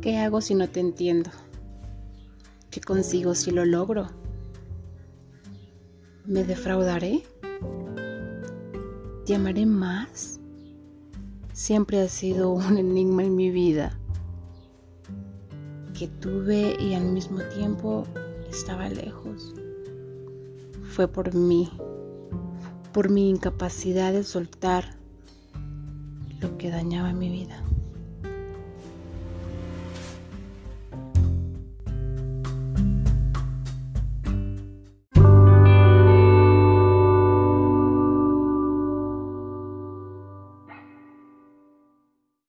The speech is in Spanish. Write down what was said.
¿Qué hago si no te entiendo? ¿Qué consigo si lo logro? ¿Me defraudaré? ¿Te amaré más? Siempre ha sido un enigma en mi vida que tuve y al mismo tiempo estaba lejos. Fue por mí, por mi incapacidad de soltar lo que dañaba mi vida.